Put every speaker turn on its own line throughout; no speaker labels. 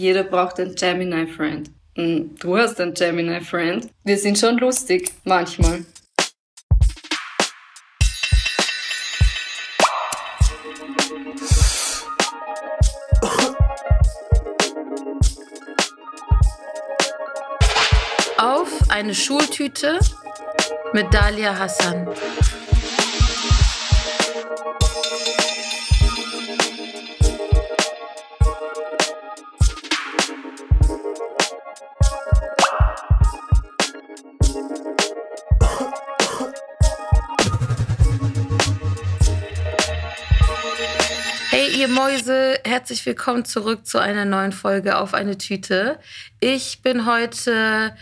jeder braucht einen Gemini-Friend. Du hast einen Gemini-Friend. Wir sind schon lustig, manchmal.
Auf eine Schultüte mit Dalia Hassan. Mäuse, herzlich willkommen zurück zu einer neuen Folge auf eine Tüte. Ich bin heute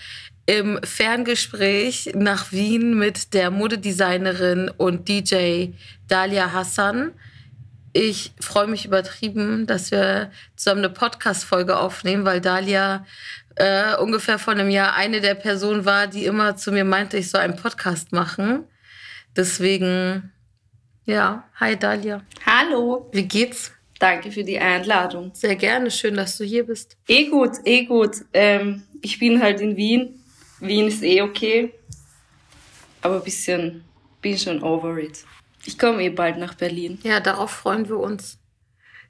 im Ferngespräch nach Wien mit der Modedesignerin und DJ Dalia Hassan. Ich freue mich übertrieben, dass wir zusammen eine Podcast-Folge aufnehmen, weil Dalia äh, ungefähr vor einem Jahr eine der Personen war, die immer zu mir meinte, ich soll einen Podcast machen. Deswegen ja, hi Dalia.
Hallo.
Wie geht's?
Danke für die Einladung.
Sehr gerne, schön, dass du hier bist.
Eh gut, eh gut. Ähm, ich bin halt in Wien. Wien ist eh okay. Aber ein bisschen, bin schon over it. Ich komme eh bald nach Berlin.
Ja, darauf freuen wir uns.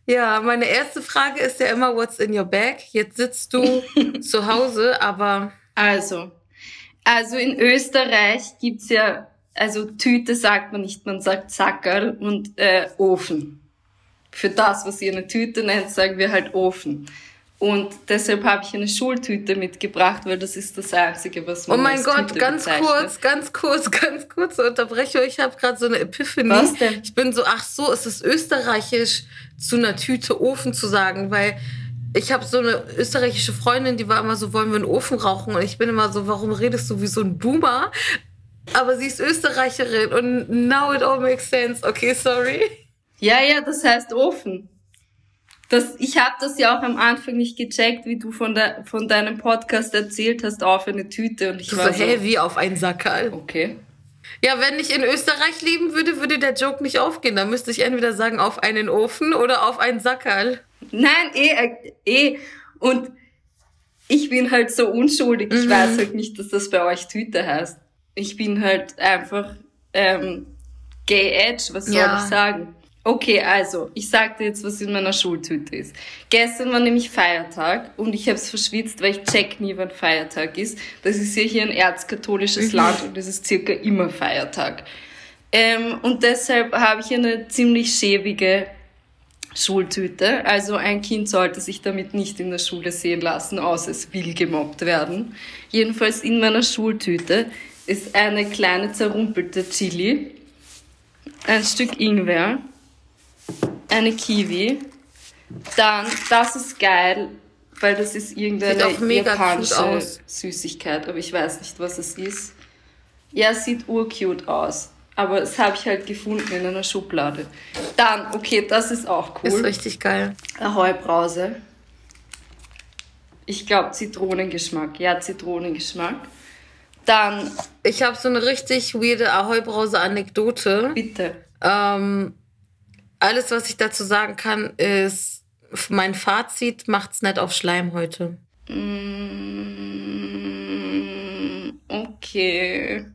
Ja, meine erste Frage ist ja immer, what's in your bag? Jetzt sitzt du zu Hause, aber...
Also, also in Österreich gibt's ja also Tüte sagt man nicht, man sagt Sackerl und äh, Ofen. Für das, was ihr eine Tüte nennt, sagen wir halt Ofen. Und deshalb habe ich eine Schultüte mitgebracht, weil das ist das Einzige, was man
Oh mein Gott, Tüte ganz bezeichnet. kurz, ganz kurz, ganz kurz Unterbrechung. Ich habe gerade so eine Epiphanie.
Was denn?
Ich bin so, ach so, ist es österreichisch, zu einer Tüte Ofen zu sagen, weil ich habe so eine österreichische Freundin, die war immer so, wollen wir einen Ofen rauchen? Und ich bin immer so, warum redest du wie so ein Boomer? Aber sie ist Österreicherin und now it all makes sense. Okay, sorry.
Ja, ja, das heißt Ofen. Das, ich habe das ja auch am Anfang nicht gecheckt, wie du von, der, von deinem Podcast erzählt hast, auf eine Tüte. Und ich
du
war
so, hä, wie auf einen Sackerl?
Okay.
Ja, wenn ich in Österreich leben würde, würde der Joke nicht aufgehen. Da müsste ich entweder sagen, auf einen Ofen oder auf einen Sackerl.
Nein, eh, äh, eh. Und ich bin halt so unschuldig. Ich mhm. weiß halt nicht, dass das bei euch Tüte heißt ich bin halt einfach ähm, gay edge, was soll ja. ich sagen? Okay, also, ich sagte jetzt, was in meiner Schultüte ist. Gestern war nämlich Feiertag und ich habe es verschwitzt, weil ich check nie, wann Feiertag ist. Das ist ja hier ein erzkatholisches mhm. Land und es ist circa immer Feiertag. Ähm, und deshalb habe ich eine ziemlich schäbige Schultüte. Also ein Kind sollte sich damit nicht in der Schule sehen lassen, außer es will gemobbt werden. Jedenfalls in meiner Schultüte ist eine kleine zerrumpelte Chili, ein Stück Ingwer, eine Kiwi, dann, das ist geil, weil das ist irgendeine japanische Süßigkeit, aber ich weiß nicht, was es ist. Ja, sieht urcute aus. Aber das habe ich halt gefunden in einer Schublade. Dann, okay, das ist auch cool.
Ist richtig geil.
Ahoi-Brause. Ich glaube Zitronengeschmack. Ja, Zitronengeschmack. Dann.
Ich habe so eine richtig weirde Ahoi-Brause-Anekdote.
Bitte.
Ähm, alles, was ich dazu sagen kann, ist, mein Fazit macht's nicht auf Schleim heute.
Mm, okay.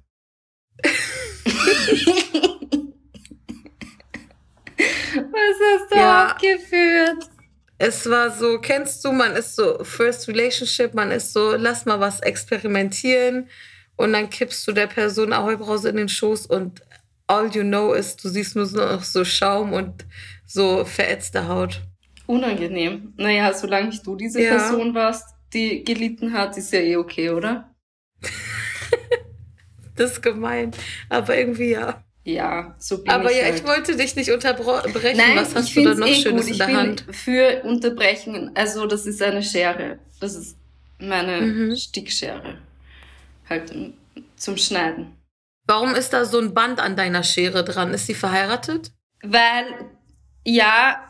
Was hast du ja. aufgeführt?
Es war so, kennst du, man ist so First Relationship, man ist so, lass mal was experimentieren und dann kippst du der Person Ahoi-Brause in den Schoß und all you know ist, du siehst nur noch so Schaum und so verätzte Haut.
Unangenehm. Naja, solange nicht du diese ja. Person warst, die gelitten hat, ist ja eh okay, oder?
das ist gemein. Aber irgendwie ja.
Ja, so bin
Aber
ich
ja,
halt.
ich wollte dich nicht unterbrechen. Nein, Was hast du da noch
eh
Schönes
gut.
in der
ich
Hand?
Bin für Unterbrechen, also das ist eine Schere. Das ist meine mhm. Stickschere halt zum Schneiden.
Warum ist da so ein Band an deiner Schere dran? Ist sie verheiratet?
Weil, ja,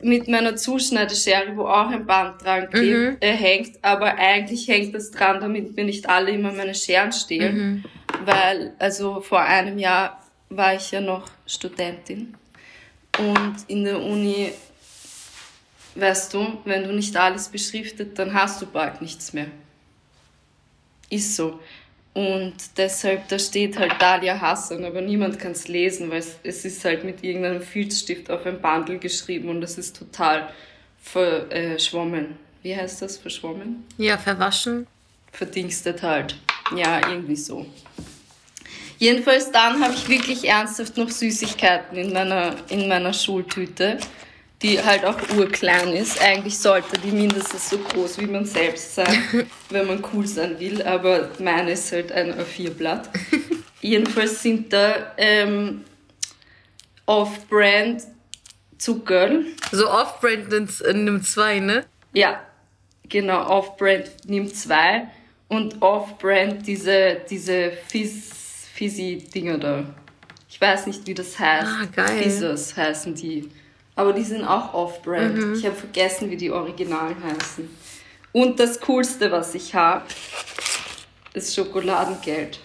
mit meiner Zuschneideschere, wo auch ein Band dran mhm. äh, hängt, aber eigentlich hängt das dran, damit mir nicht alle immer meine Scheren stehlen. Mhm. Weil, also vor einem Jahr war ich ja noch Studentin und in der Uni weißt du, wenn du nicht alles beschriftet, dann hast du bald nichts mehr. Ist so. Und deshalb, da steht halt Dalia Hassan, aber niemand kann es lesen, weil es, es ist halt mit irgendeinem Filzstift auf ein Bundle geschrieben und das ist total verschwommen. Wie heißt das? Verschwommen?
Ja, verwaschen.
Verdingstet halt. Ja, irgendwie so. Jedenfalls dann habe ich wirklich ernsthaft noch Süßigkeiten in meiner, in meiner Schultüte, die halt auch urklein ist. Eigentlich sollte die mindestens so groß wie man selbst sein, wenn man cool sein will, aber meine ist halt ein A4-Blatt. Jedenfalls sind da ähm, Off-Brand Zucker.
So Off-Brand nimmt zwei, ne?
Ja, genau. Off-Brand nimmt zwei und Off-Brand diese, diese Fizz Fizzy-Dinger da. Ich weiß nicht, wie das heißt.
Ah, geil.
Fizzers heißen die. Aber die sind auch off-brand. Mhm. Ich habe vergessen, wie die Originalen heißen. Und das Coolste, was ich habe, ist Schokoladengeld.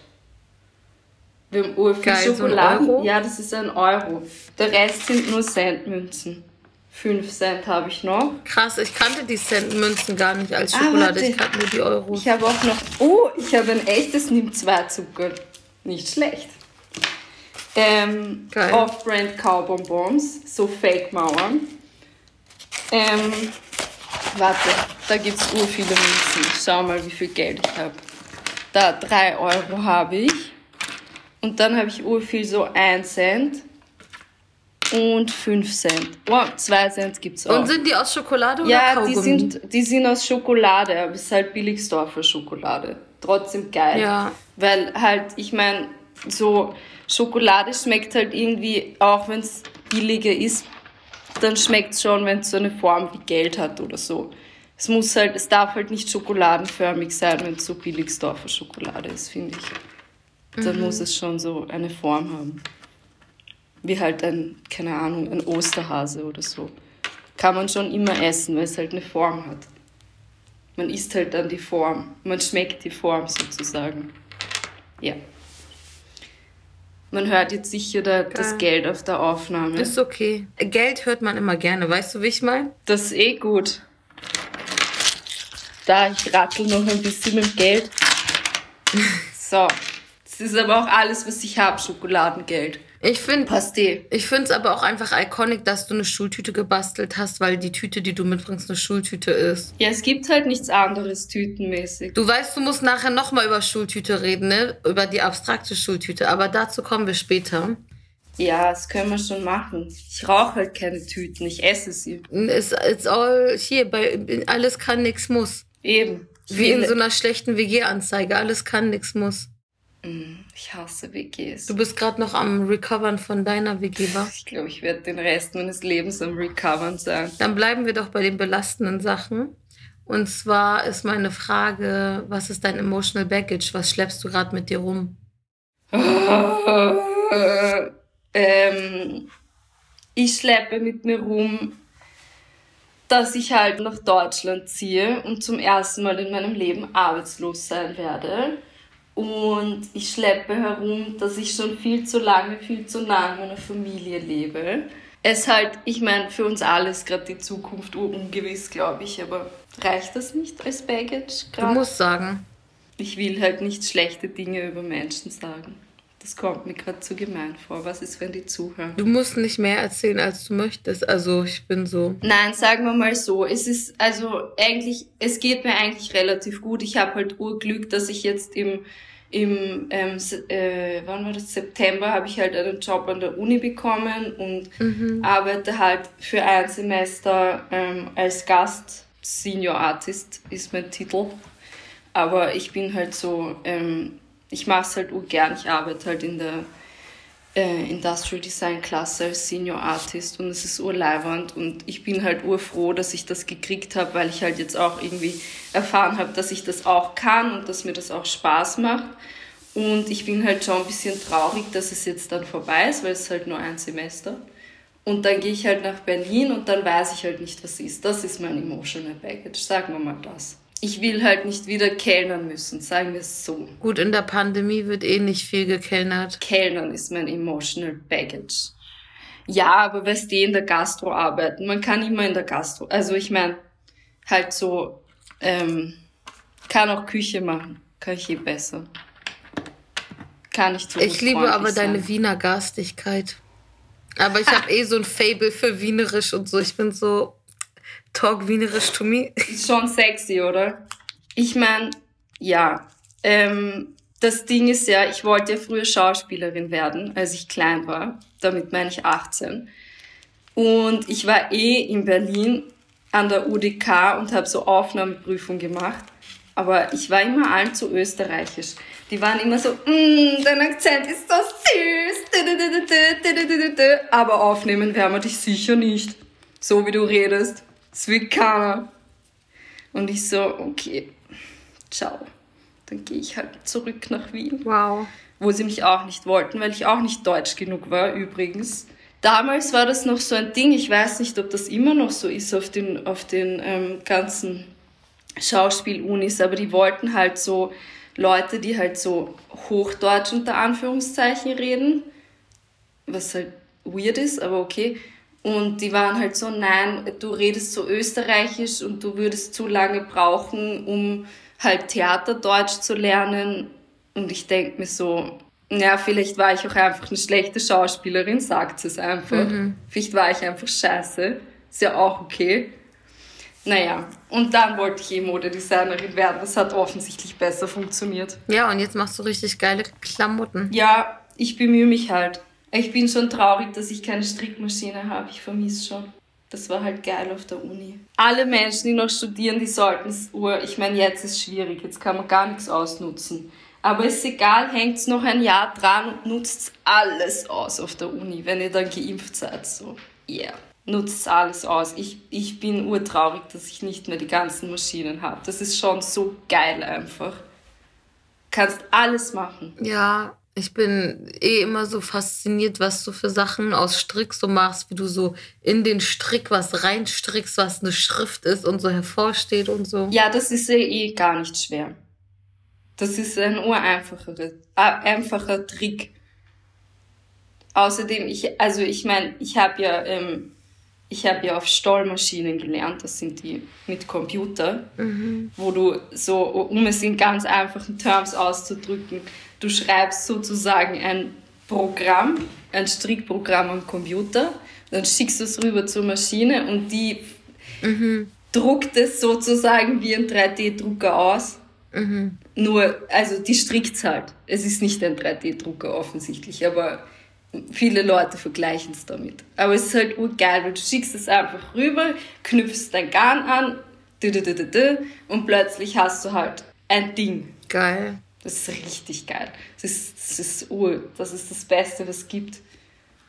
Wir haben Uhr für Schokolade. So ja, das ist ein Euro. Der Rest sind nur Centmünzen. 5 Cent habe ich noch.
Krass, ich kannte die Centmünzen gar nicht als ah, Schokolade. Ah, ich kannte nur die Euro.
Ich habe auch noch. Oh, ich habe ein echtes Nimm 2 Zucker. Nicht schlecht. Ähm, Off-Brand Kaubonbons, so Fake-Mauern. Ähm, warte, da gibt es ur viele Münzen. Schau mal, wie viel Geld ich habe. Da 3 Euro habe ich. Und dann habe ich ur viel so 1 Cent und 5 Cent. Oh, 2 Cent gibt es auch.
Und sind die aus Schokolade oder
ja, Kaugummi? Ja, die sind, die sind aus Schokolade, aber es ist halt Billigsdorfer Schokolade. Trotzdem geil.
Ja.
Weil halt, ich meine, so Schokolade schmeckt halt irgendwie, auch wenn es billiger ist, dann schmeckt es schon, wenn es so eine Form wie Geld hat oder so. Es muss halt, es darf halt nicht schokoladenförmig sein, wenn es so Billigsdorfer Schokolade ist, finde ich. Dann mhm. muss es schon so eine Form haben. Wie halt ein, keine Ahnung, ein Osterhase oder so. Kann man schon immer essen, weil es halt eine Form hat. Man isst halt dann die Form. Man schmeckt die Form sozusagen. Ja. Man hört jetzt sicher da, das Geld auf der Aufnahme.
Ist okay. Geld hört man immer gerne. Weißt du, wie ich meine?
Das ist eh gut. Da, ich rattel noch ein bisschen mit Geld. So. Das ist aber auch alles, was ich habe, Schokoladengeld.
Ich finde Pasté. Ich finde es aber auch einfach iconic, dass du eine Schultüte gebastelt hast, weil die Tüte, die du mitbringst, eine Schultüte ist.
Ja, es gibt halt nichts anderes tütenmäßig.
Du weißt, du musst nachher nochmal über Schultüte reden, ne? Über die abstrakte Schultüte, aber dazu kommen wir später.
Ja, das können wir schon machen. Ich rauche halt keine Tüten, ich esse sie.
It's, it's all hier, bei alles kann, nix muss.
Eben.
Wie in so einer schlechten WG-Anzeige, alles kann, nix muss.
Mm, ich hasse WGs.
Du bist gerade noch am Recovern von deiner WG, wa?
Ich glaube, ich werde den Rest meines Lebens am Recovern sein.
Dann bleiben wir doch bei den belastenden Sachen. Und zwar ist meine Frage, was ist dein emotional baggage? Was schleppst du gerade mit dir rum?
ähm, ich schleppe mit mir rum, dass ich halt nach Deutschland ziehe und zum ersten Mal in meinem Leben arbeitslos sein werde und ich schleppe herum, dass ich schon viel zu lange, viel zu nah in meiner Familie lebe. Es halt, ich meine, für uns alle ist gerade die Zukunft ungewiss, glaube ich, aber reicht das nicht als Baggage
gerade? Du musst sagen.
Ich will halt nicht schlechte Dinge über Menschen sagen. Das kommt mir gerade zu gemein vor. Was ist, wenn die zuhören?
Du musst nicht mehr erzählen, als du möchtest. Also ich bin so.
Nein, sagen wir mal so. Es ist also eigentlich, es geht mir eigentlich relativ gut. Ich habe halt Urglück, dass ich jetzt im im ähm, äh, wann war das September habe ich halt einen Job an der Uni bekommen und mhm. arbeite halt für ein Semester ähm, als Gast Senior Artist ist mein Titel aber ich bin halt so ähm, ich mache es halt gern. Ich arbeite halt in der äh, Industrial Design Klasse als Senior Artist und es ist urleiwand und ich bin halt urfroh, dass ich das gekriegt habe, weil ich halt jetzt auch irgendwie erfahren habe, dass ich das auch kann und dass mir das auch Spaß macht. Und ich bin halt schon ein bisschen traurig, dass es jetzt dann vorbei ist, weil es halt nur ein Semester. Und dann gehe ich halt nach Berlin und dann weiß ich halt nicht, was ist. Das ist mein emotional baggage, sagen wir mal das ich will halt nicht wieder kellnern müssen, sagen wir es so.
Gut, in der Pandemie wird eh nicht viel gekellnert.
Kellnern ist mein emotional baggage. Ja, aber weißt du, in der Gastro arbeiten. Man kann immer in der Gastro. Also ich meine, halt so, ähm, kann auch Küche machen. Kann ich eh besser. Kann ich
so Ich liebe aber sein. deine Wiener Garstigkeit. Aber ich habe eh so ein Fable für Wienerisch und so. Ich bin so talk Wienerisch to me.
Ist schon sexy, oder? Ich meine, ja. Ähm, das Ding ist ja, ich wollte ja früher Schauspielerin werden, als ich klein war. Damit meine ich 18. Und ich war eh in Berlin an der UDK und habe so Aufnahmeprüfung gemacht. Aber ich war immer allzu österreichisch. Die waren immer so, mm, dein Akzent ist so süß. Aber aufnehmen werden wir dich sicher nicht. So wie du redest. Keiner. Und ich so, okay, ciao. Dann gehe ich halt zurück nach Wien.
Wow.
Wo sie mich auch nicht wollten, weil ich auch nicht deutsch genug war, übrigens. Damals war das noch so ein Ding, ich weiß nicht, ob das immer noch so ist auf den, auf den ähm, ganzen Schauspielunis, aber die wollten halt so Leute, die halt so Hochdeutsch unter Anführungszeichen reden, was halt weird ist, aber okay. Und die waren halt so, nein, du redest so österreichisch und du würdest zu lange brauchen, um halt Theaterdeutsch zu lernen. Und ich denke mir so, ja, vielleicht war ich auch einfach eine schlechte Schauspielerin, sagt es einfach. Mhm. Vielleicht war ich einfach scheiße. Ist ja auch okay. Naja, und dann wollte ich eh Modedesignerin werden. Das hat offensichtlich besser funktioniert.
Ja, und jetzt machst du richtig geile Klamotten.
Ja, ich bemühe mich halt. Ich bin schon traurig, dass ich keine Strickmaschine habe. Ich vermisse schon. Das war halt geil auf der Uni. Alle Menschen, die noch studieren, die sollten es, ich meine, jetzt ist es schwierig, jetzt kann man gar nichts ausnutzen. Aber ist egal, hängt noch ein Jahr dran und nutzt alles aus auf der Uni, wenn ihr dann geimpft seid. So, yeah nutzt alles aus. Ich, ich bin urtraurig, dass ich nicht mehr die ganzen Maschinen habe. Das ist schon so geil einfach. Kannst alles machen.
Ja, ich bin eh immer so fasziniert, was du für Sachen aus Strick so machst, wie du so in den Strick was reinstrickst, was eine Schrift ist und so hervorsteht und so.
Ja, das ist ja eh gar nicht schwer. Das ist ein ureinfacher einfacher Trick. Außerdem, ich, also ich meine, ich habe ja ähm, ich habe ja auf Stollmaschinen gelernt, das sind die mit Computer, mhm. wo du so, um es in ganz einfachen Terms auszudrücken, du schreibst sozusagen ein Programm, ein Strickprogramm am Computer, dann schickst du es rüber zur Maschine und die mhm. druckt es sozusagen wie ein 3D-Drucker aus. Mhm. Nur, also die strickt es halt. Es ist nicht ein 3D-Drucker offensichtlich, aber viele Leute vergleichen es damit. Aber es ist halt urgeil, weil du schickst es einfach rüber, knüpfst dein Garn an, und plötzlich hast du halt ein Ding.
Geil.
Das ist richtig geil. Das ist, das ist ur, das ist das Beste, was es gibt.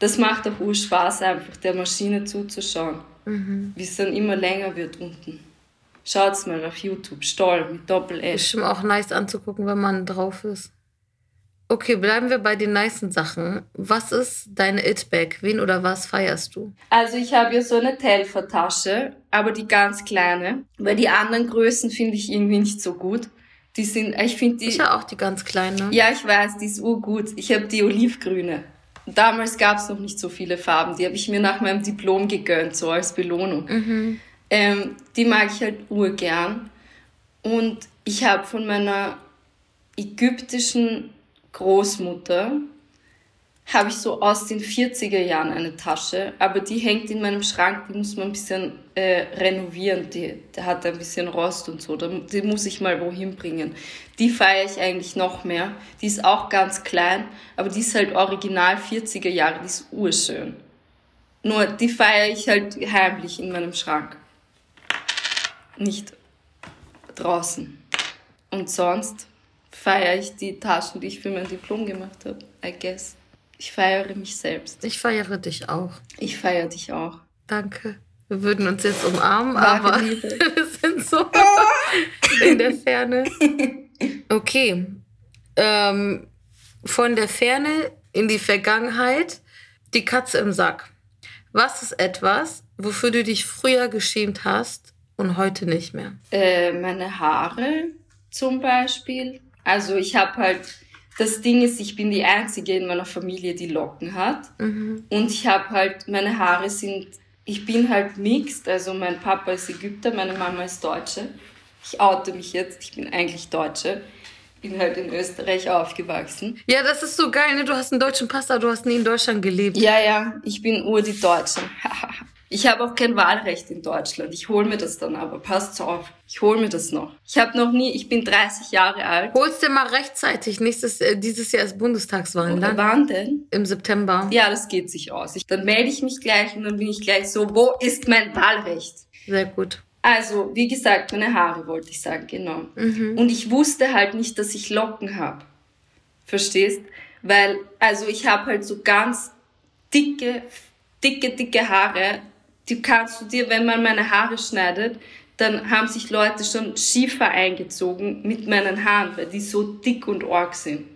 Das macht auch ur Spaß, einfach der Maschine zuzuschauen, mhm. wie es dann immer länger wird unten. Schaut's mal auf YouTube, Stoll mit Doppel-S.
Ist schon auch nice anzugucken, wenn man drauf ist. Okay, bleiben wir bei den nicen Sachen. Was ist deine It-Bag? Wen oder was feierst du?
Also ich habe ja so eine Telfer-Tasche, aber die ganz kleine. Weil die anderen Größen finde ich irgendwie nicht so gut. Die sind, ich finde die...
Ich habe auch die ganz kleine.
Ja, ich weiß, die ist urgut. Ich habe die olivgrüne. Damals gab es noch nicht so viele Farben. Die habe ich mir nach meinem Diplom gegönnt, so als Belohnung. Mhm. Ähm, die mag ich halt urgern. Und ich habe von meiner ägyptischen Großmutter habe ich so aus den 40er Jahren eine Tasche, aber die hängt in meinem Schrank, die muss man ein bisschen äh, renovieren, die, die hat ein bisschen Rost und so, die muss ich mal wohin bringen. Die feiere ich eigentlich noch mehr. Die ist auch ganz klein, aber die ist halt original 40er Jahre, die ist urschön. Nur die feiere ich halt heimlich in meinem Schrank. Nicht draußen. Und sonst feiere ich die Taschen, die ich für mein Diplom gemacht habe. I guess. Ich feiere mich selbst.
Ich feiere dich auch.
Ich feiere dich auch.
Danke. Wir würden uns jetzt umarmen, Wahre aber Liebe. wir sind so in der Ferne. Okay. Ähm, von der Ferne in die Vergangenheit. Die Katze im Sack. Was ist etwas, wofür du dich früher geschämt hast und heute nicht mehr?
Äh, meine Haare zum Beispiel. Also ich habe halt das Ding ist, ich bin die Einzige in meiner Familie, die Locken hat.
Mhm.
Und ich habe halt, meine Haare sind, ich bin halt mixed. Also mein Papa ist Ägypter, meine Mama ist Deutsche. Ich oute mich jetzt, ich bin eigentlich Deutsche. Bin halt in Österreich aufgewachsen.
Ja, das ist so geil, ne? Du hast einen deutschen Pass, aber du hast nie in Deutschland gelebt.
Ja, ja, ich bin ur die Deutsche. Ich habe auch kein Wahlrecht in Deutschland. Ich hole mir das dann aber. Passt auf. Ich hole mir das noch. Ich habe noch nie, ich bin 30 Jahre alt.
Hol's dir mal rechtzeitig. Nächstes, äh, dieses Jahr ist Bundestagswahlen. Dann
Wann denn?
im September.
Ja, das geht sich aus. Ich, dann melde ich mich gleich und dann bin ich gleich so, wo ist mein Wahlrecht?
Sehr gut.
Also, wie gesagt, meine Haare wollte ich sagen, genau. Und ich wusste halt nicht, dass ich Locken habe. Verstehst? Weil, also ich habe halt so ganz dicke, dicke, dicke Haare. Die kannst du dir, wenn man meine Haare schneidet, dann haben sich Leute schon Schiefer eingezogen mit meinen Haaren, weil die so dick und arg sind.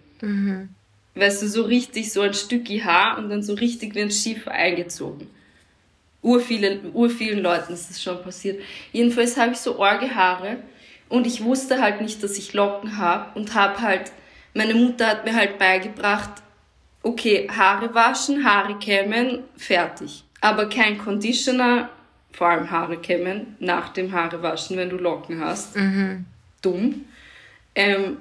Weißt du, so richtig so ein Stücki Haar und dann so richtig wie ein Schiefer eingezogen. Urvielen, urvielen Leuten ist das schon passiert. Jedenfalls habe ich so arge Haare und ich wusste halt nicht, dass ich Locken habe und habe halt, meine Mutter hat mir halt beigebracht, okay, Haare waschen, Haare kämmen, fertig. Aber kein Conditioner, vor allem Haare kämmen, nach dem Haare waschen, wenn du Locken hast. Dumm. Ähm,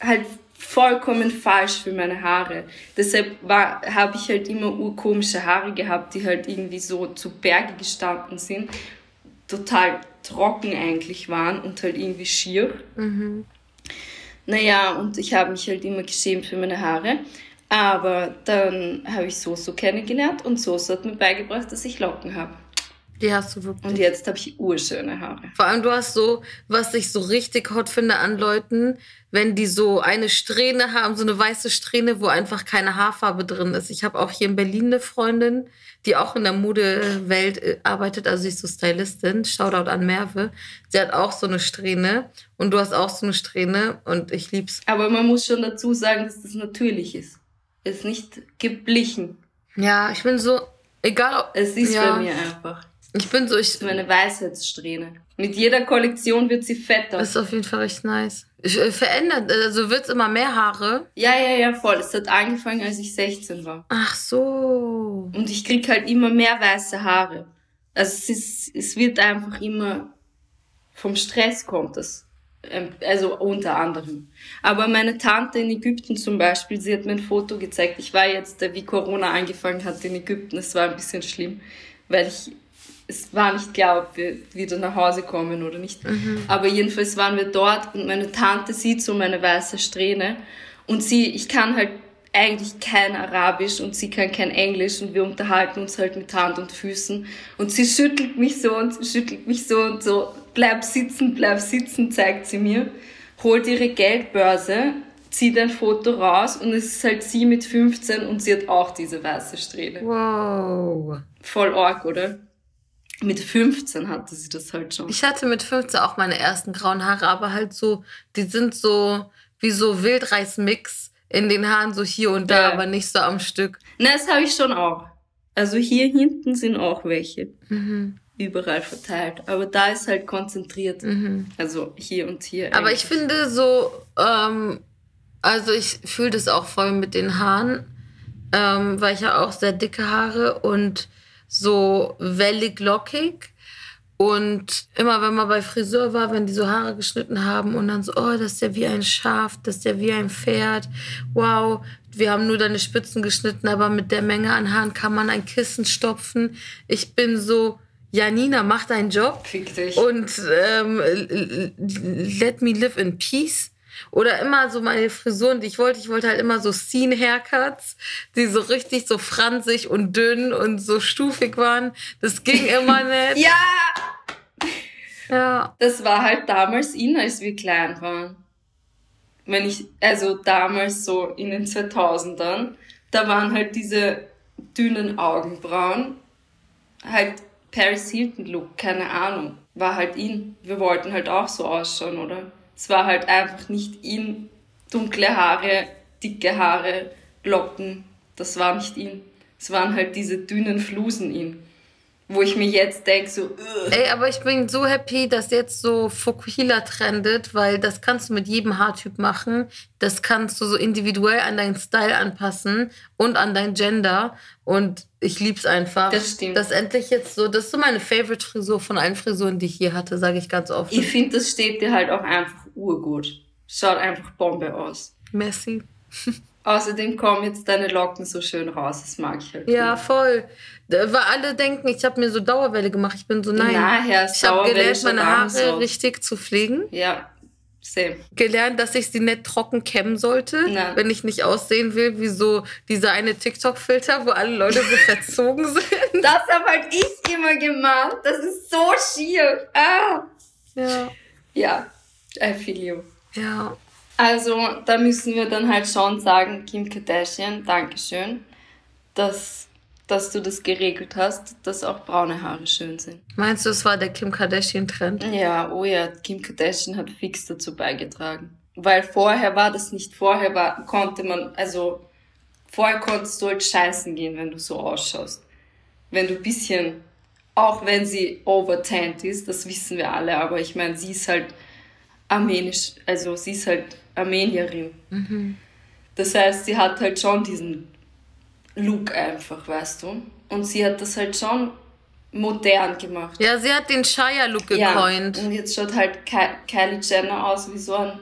halt vollkommen falsch für meine Haare. Deshalb war, habe ich halt immer urkomische Haare gehabt, die halt irgendwie so zu Berge gestanden sind, total trocken eigentlich waren und halt irgendwie schier. Naja, und ich habe mich halt immer geschämt für meine Haare. Aber dann habe ich Soso kennengelernt und Soso hat mir beigebracht, dass ich Locken habe.
Die hast du wirklich.
Und jetzt habe ich urschöne Haare.
Vor allem, du hast so, was ich so richtig hot finde an Leuten, wenn die so eine Strähne haben, so eine weiße Strähne, wo einfach keine Haarfarbe drin ist. Ich habe auch hier in Berlin eine Freundin, die auch in der Modewelt äh, arbeitet, also sie ist so Stylistin. Shoutout an Merve. Sie hat auch so eine Strähne und du hast auch so eine Strähne und ich lieb's.
Aber man muss schon dazu sagen, dass das natürlich ist. Es ist nicht geblichen.
Ja, ich bin so, egal ob.
Es ist
ja,
bei mir einfach.
Ich bin so, ich.
So eine Weisheitssträhne. Mit jeder Kollektion wird sie fetter.
Das ist auf jeden Fall recht nice. Ich, äh, verändert, also wird's immer mehr Haare.
Ja, ja, ja, voll. Es hat angefangen, als ich 16 war.
Ach so.
Und ich krieg halt immer mehr weiße Haare. Also es ist, es wird einfach immer, vom Stress kommt das. Ähm, Also unter anderem. Aber meine Tante in Ägypten zum Beispiel, sie hat mir ein Foto gezeigt. Ich war jetzt, äh, wie Corona angefangen hat in Ägypten. Es war ein bisschen schlimm, weil ich, es war nicht klar, ob wir wieder nach Hause kommen oder nicht. Aber jedenfalls waren wir dort und meine Tante sieht so meine weiße Strähne und sie, ich kann halt eigentlich kein Arabisch und sie kann kein Englisch und wir unterhalten uns halt mit Hand und Füßen und sie schüttelt mich so und sie schüttelt mich so und so, bleib sitzen, bleib sitzen, zeigt sie mir, holt ihre Geldbörse, zieht ein Foto raus und es ist halt sie mit 15 und sie hat auch diese weiße Strähne.
Wow.
Voll arg, oder? Mit 15 hatte sie das halt schon.
Ich hatte mit 15 auch meine ersten grauen Haare, aber halt so, die sind so wie so Wildreismix in den Haaren, so hier und da,
Ja.
aber nicht so am Stück.
Na, das habe ich schon auch. Also hier hinten sind auch welche.
Mhm.
Überall verteilt. Aber da ist halt konzentriert. Also hier und hier.
Aber ich
eigentlich.
finde so, ähm, also ich fühle das auch voll mit den Haaren, ähm, weil ich ja auch sehr dicke Haare und so wellig lockig. Und immer wenn man bei Friseur war, wenn die so Haare geschnitten haben und dann so, oh, das ist ja wie ein Schaf, das ist ja wie ein Pferd. Wow, wir haben nur deine Spitzen geschnitten, aber mit der Menge an Haaren kann man ein Kissen stopfen. Ich bin so, Janina, mach deinen Job
Fick dich.
und ähm, let me live in peace. Oder immer so meine Frisuren, die ich wollte. Ich wollte halt immer so Scene-Haircuts, die so richtig so franzig und dünn und so stufig waren. Das ging immer nicht.
ja!
Ja.
Das war halt damals in, als wir klein waren. Wenn ich, also damals so in den 2000ern, da waren halt diese dünnen Augenbrauen, halt Paris Hilton Look, keine Ahnung, war halt in. Wir wollten halt auch so ausschauen, oder? Es war halt einfach nicht in. Dunkle Haare, dicke Haare, Locken, das war nicht in. Es waren halt diese dünnen Flusen in. Wo ich mir jetzt denke, so, Ugh.
Ey, aber ich bin so happy, dass jetzt so Fukuhila trendet, weil das kannst du mit jedem Haartyp machen. Das kannst du so individuell an deinen Style anpassen und an dein Gender. Und ich lieb's einfach.
Das stimmt.
Das endlich jetzt so, das ist so meine Favorite-Frisur von allen Frisuren, die ich hier hatte, sage ich ganz oft.
Ich finde, das steht dir halt auch einfach urgut. Schaut einfach Bombe aus.
Messi.
Außerdem kommen jetzt deine Locken so schön raus. Das mag ich halt.
Ja, voll. Weil alle denken, ich habe mir so Dauerwelle gemacht. Ich bin so, nein.
Nachher
ich habe gelernt, meine Haare richtig zu pflegen.
Ja, same.
Gelernt, dass ich sie nicht trocken kämmen sollte,
Nein.
wenn ich nicht aussehen will, wie so dieser eine TikTok-Filter, wo alle Leute so verzogen sind.
Das habe halt ich immer gemacht. Das ist so schier. Ah.
Ja.
Ja, I feel you.
Ja.
Also, da müssen wir dann halt schon sagen, Kim Kardashian, Dankeschön, dass, dass du das geregelt hast, dass auch braune Haare schön sind.
Meinst du, es war der Kim Kardashian-Trend?
Ja, oh ja, Kim Kardashian hat fix dazu beigetragen. Weil vorher war das nicht, vorher war, konnte man, also, vorher konntest du halt scheißen gehen, wenn du so ausschaust. Wenn du ein bisschen, auch wenn sie overtanned ist, das wissen wir alle, aber ich meine, sie ist halt armenisch, also sie ist halt Armenierin. Das heißt, sie hat halt schon diesen Look einfach, weißt du? Und sie hat das halt schon modern gemacht.
Ja, sie hat den Shia-Look
Ja,
gecoint.
und jetzt schaut halt Kylie Jenner aus wie so ein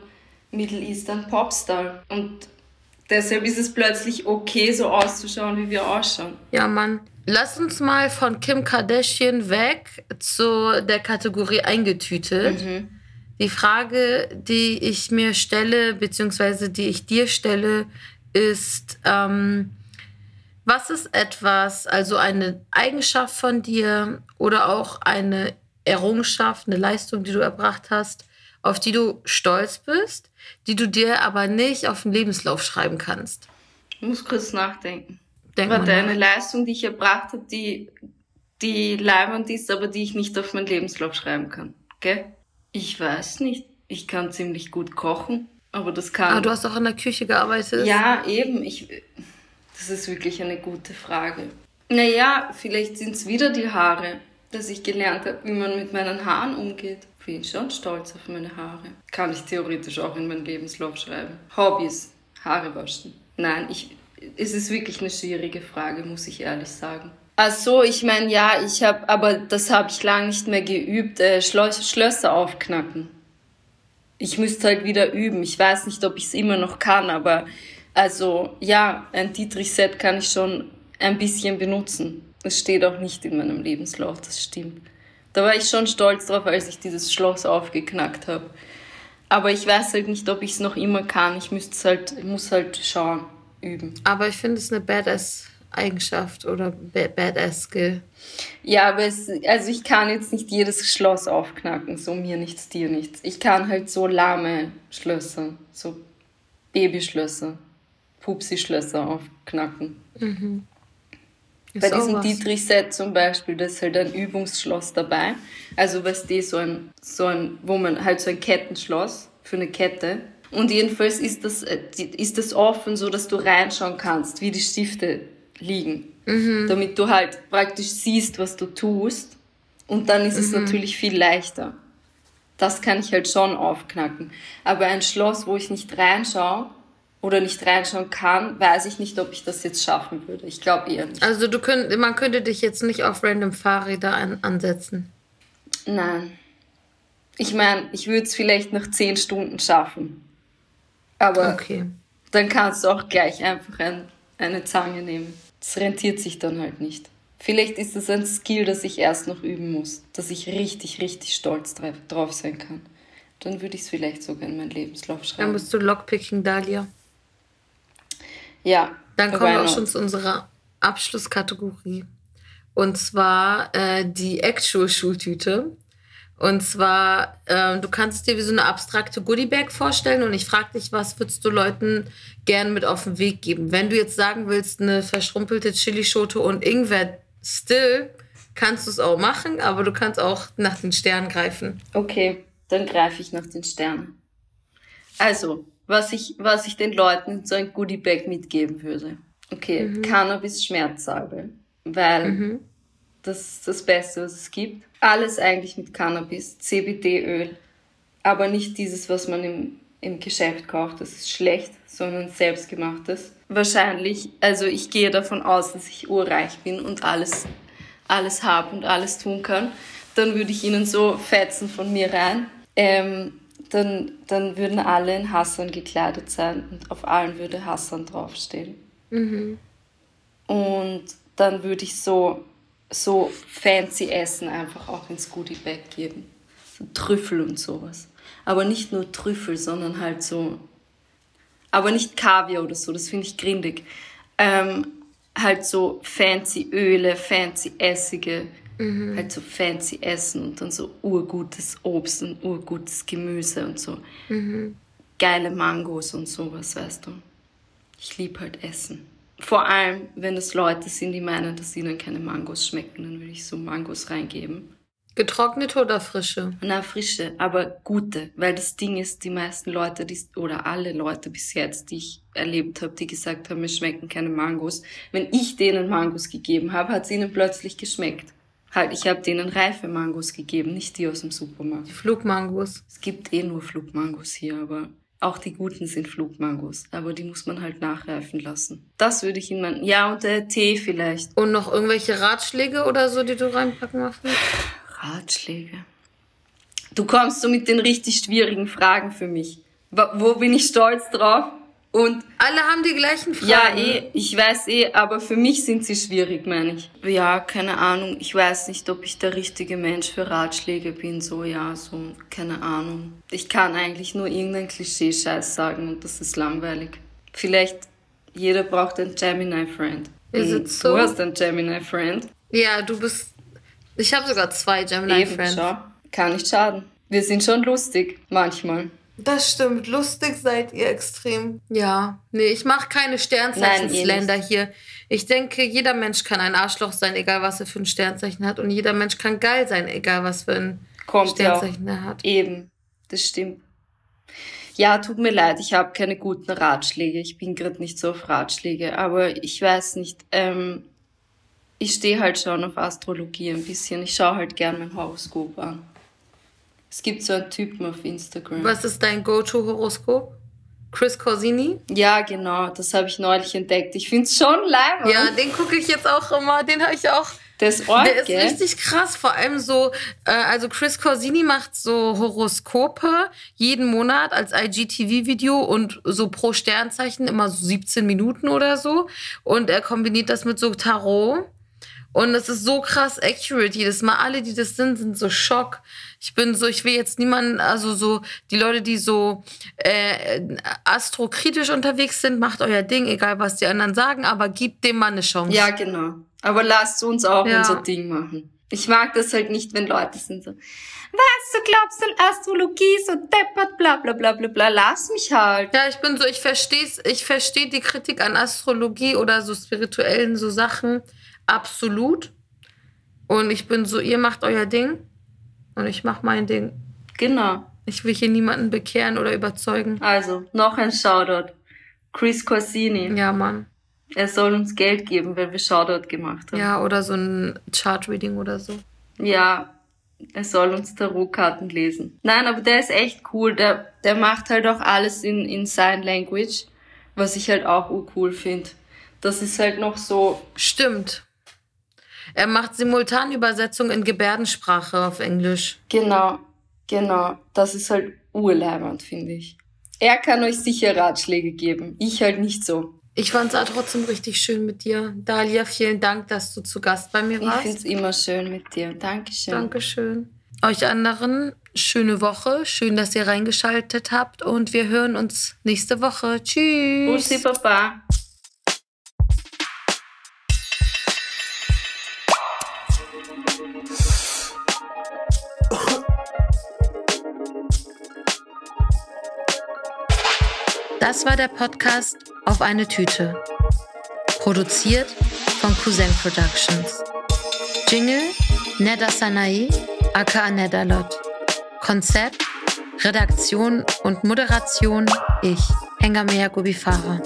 Middle Eastern Popstar. Und deshalb ist es plötzlich okay, so auszuschauen, wie wir ausschauen.
Ja, Mann. Lass uns mal von Kim Kardashian weg zu der Kategorie eingetütet. Die Frage, die ich mir stelle, beziehungsweise die ich dir stelle, ist, ähm, was ist etwas, also eine Eigenschaft von dir oder auch eine Errungenschaft, eine Leistung, die du erbracht hast, auf die du stolz bist, die du dir aber nicht auf den Lebenslauf schreiben kannst?
Ich muss kurz nachdenken.
Denk
Warte, eine Leistung, die ich erbracht habe, die, die leibend ist, aber die ich nicht auf meinen Lebenslauf schreiben kann. Gell? Ich weiß nicht. Ich kann ziemlich gut kochen, aber das kann.
Ah, du hast auch in der Küche gearbeitet?
Ja, eben. Ich, das ist wirklich eine gute Frage. Naja, vielleicht sind es wieder die Haare, dass ich gelernt habe, wie man mit meinen Haaren umgeht. Bin schon stolz auf meine Haare. Kann ich theoretisch auch in meinen Lebenslauf schreiben. Hobbys, Haare waschen. Nein, ich, es ist wirklich eine schwierige Frage, muss ich ehrlich sagen. Ach so, ich meine, ja, ich habe, aber das habe ich lange nicht mehr geübt, äh, Schloss, Schlösser aufknacken ich müsste halt wieder üben. Ich weiß nicht, ob ich es immer noch kann, aber also ja, ein Dietrich-Set kann ich schon ein bisschen benutzen. Es steht auch nicht in meinem Lebenslauf, das stimmt. Da war ich schon stolz drauf, als ich dieses Schloss aufgeknackt habe. Aber ich weiß halt nicht, ob ich es noch immer kann. Ich müsste halt, muss halt schauen, üben.
Aber ich finde es eine Badass-Eigenschaft oder ba- Badass-Skill.
Ja, aber es, also ich kann jetzt nicht jedes Schloss aufknacken, so mir nichts, dir nichts. Ich kann halt so lahme Schlösser, so Babyschlösser, Pupsi-Schlösser aufknacken.
Ist
Bei diesem. Dietrich-Set zum Beispiel, da ist halt ein Übungsschloss dabei. Also was die so ein, so ein, wo man halt so ein Kettenschloss für eine Kette. Und jedenfalls ist das, äh, ist das offen, so dass du reinschauen kannst, wie die Stifte liegen. Damit du halt praktisch siehst, was du tust. Und dann ist es natürlich viel leichter. Das kann ich halt schon aufknacken. Aber ein Schloss, wo ich nicht reinschaue oder nicht reinschauen kann, weiß ich nicht, ob ich das jetzt schaffen würde. Ich glaube eher nicht.
Also du könnt, man könnte dich jetzt nicht auf random Fahrräder an, ansetzen.
Nein. Ich meine, ich würde es vielleicht nach zehn Stunden schaffen. Aber
Okay.
dann kannst du auch gleich einfach ein, eine Zange nehmen. Das rentiert sich dann halt nicht. Vielleicht ist es ein Skill, das ich erst noch üben muss, dass ich richtig, richtig stolz dra- drauf sein kann. Dann würde ich es vielleicht sogar in meinen Lebenslauf
Dann
schreiben.
bist du Lockpicking, Dalia.
Ja.
Dann kommen wir auch schon zu unserer Abschlusskategorie. Und zwar äh, die Actual-Schultüte. Und zwar, äh, du kannst dir wie so eine abstrakte Goodiebag vorstellen und ich frage dich, was würdest du Leuten gern mit auf den Weg geben? Wenn du jetzt sagen willst, eine verschrumpelte Chilischote und Ingwer still, kannst du es auch machen, aber du kannst auch nach den Sternen greifen.
Okay, dann greife ich nach den Sternen. Also, was ich, was ich den Leuten in so ein Goodiebag mitgeben würde. Okay, Cannabis-Schmerzsalbe. Weil das ist das Beste, was es gibt. Alles eigentlich mit Cannabis, CBD-Öl. Aber nicht dieses, was man im, im Geschäft kauft, das ist schlecht, sondern selbstgemachtes. Wahrscheinlich, also ich gehe davon aus, dass ich urreich bin und alles, alles habe und alles tun kann. Dann würde ich ihnen so fetzen von mir rein. Ähm, dann, dann würden alle in Hassan gekleidet sein und auf allen würde Hassan draufstehen.
Mhm.
Und dann würde ich so, so fancy Essen einfach auch ins Goodie-Bag geben. So Trüffel und sowas. Aber nicht nur Trüffel, sondern halt so, aber nicht Kaviar oder so, das finde ich grindig. Ähm, halt so fancy Öle, fancy Essige,
Mhm.
halt so fancy Essen und dann so urgutes Obst und urgutes Gemüse und so.
Mhm.
Geile Mangos und sowas, weißt du. Ich liebe halt Essen. Vor allem, wenn es Leute sind, die meinen, dass ihnen keine Mangos schmecken, dann würde ich so Mangos reingeben.
Getrocknete oder frische?
Na, frische, aber gute. Weil das Ding ist, die meisten Leute, die, oder alle Leute bis jetzt, die ich erlebt habe, die gesagt haben, mir schmecken keine Mangos. Wenn ich denen Mangos gegeben habe, hat es ihnen plötzlich geschmeckt. Halt, ich habe denen reife Mangos gegeben, nicht die aus dem Supermarkt.
Die Flugmangos.
Es gibt eh nur Flugmangos hier, aber auch die guten sind Flugmangos. Aber die muss man halt nachreifen lassen. Das würde ich ihnen, ja, und der Tee vielleicht.
Und noch irgendwelche Ratschläge oder so, die du reinpacken machst?
Ratschläge. Du kommst so mit den richtig schwierigen Fragen für mich. Wo bin ich stolz drauf? Und
Alle haben die gleichen Fragen.
ja, eh, ich weiß eh, aber für mich sind sie schwierig, meine ich. Ja, keine Ahnung. Ich weiß nicht, ob ich der richtige Mensch für Ratschläge bin. So, ja, so, keine Ahnung. Ich kann eigentlich nur irgendein Klischee-Scheiß sagen und das ist langweilig. Vielleicht jeder braucht einen Gemini-Friend.
Is
Und
it so?
Du hast einen Gemini-Friend.
Ja, du bist. Ich habe sogar zwei Gemini
Eben,
Friends.
schau. Kann nicht schaden. Wir sind schon lustig, manchmal.
Das stimmt. Lustig seid ihr extrem. Ja. Nee, ich mache keine
Nein,
Sternzeichen-Slender hier. Ich denke, jeder Mensch kann ein Arschloch sein, egal was er für ein Sternzeichen hat. Und jeder Mensch kann geil sein, egal was für ein
Kommt ja.
Sternzeichen er hat.
Eben, das stimmt. Ja, tut mir leid, ich habe keine guten Ratschläge. Ich bin gerade nicht so auf Ratschläge, aber ich weiß nicht. Ähm, ich stehe halt schon auf Astrologie ein bisschen. Ich schaue halt gern mein Horoskop an. Es gibt so einen Typen auf Instagram.
Was ist dein Go-To-Horoskop? Chris Corsini?
Ja, genau, das habe ich neulich entdeckt. Ich find's schon leibend.
Ja, den gucke ich jetzt auch immer. Den habe ich auch.
das Ort,
Der ist
gell?
richtig krass, vor allem so, äh, also Chris Corsini macht so Horoskope jeden Monat als IGTV-Video und so pro Sternzeichen immer so 17 Minuten oder so. Und er kombiniert das mit so Tarot. Und es ist so krass accurate jedes Mal. Alle, die das sind, sind so schock. Ich bin so, ich will jetzt niemanden, also so, die Leute, die so äh, astrokritisch unterwegs sind, macht euer Ding, egal was die anderen sagen, aber gebt dem mal eine Chance.
Ja, genau. Aber lasst uns auch
Ja.
unser Ding machen. Ich mag das halt nicht, wenn Leute sind so, was, du glaubst an Astrologie, so deppert, bla bla bla bla bla. Lass mich halt.
Ja, ich bin so, ich verstehe ich verstehe die Kritik an Astrologie oder so spirituellen so Sachen absolut. Und ich bin so, ihr macht euer Ding und ich mach mein Ding.
Genau.
Ich will hier niemanden bekehren oder überzeugen.
Also, noch ein Shoutout. Chris Corsini.
Ja, Mann.
Er soll uns Geld geben, weil wir Shoutout gemacht haben.
Ja, oder so ein Chart-Reading oder so.
Ja, er soll uns Tarotkarten lesen. Nein, aber der ist echt cool. Der, der macht halt auch alles in, in Sign Language, was ich halt auch urcool finde. Das ist halt noch so,
Stimmt. Er macht Simultanübersetzung in Gebärdensprache auf Englisch.
genau, genau. Das ist halt urleibend, finde ich. Er kann euch sicher Ratschläge geben. Ich halt nicht so.
Ich fand es trotzdem richtig schön mit dir. Dalia, vielen Dank, dass du zu Gast bei mir
Ich
warst.
finde es immer schön mit dir. Dankeschön.
Dankeschön. Euch anderen, schöne Woche. Schön, dass ihr reingeschaltet habt. Und wir hören uns nächste Woche. Tschüss.
Bussi, Papa.
Das war der Podcast Auf eine Tüte. Produziert von Cousin Productions. Jingle Neda Sanae, aka Nedalot. Konzept, Redaktion und Moderation ich, Hengamea Gubifara.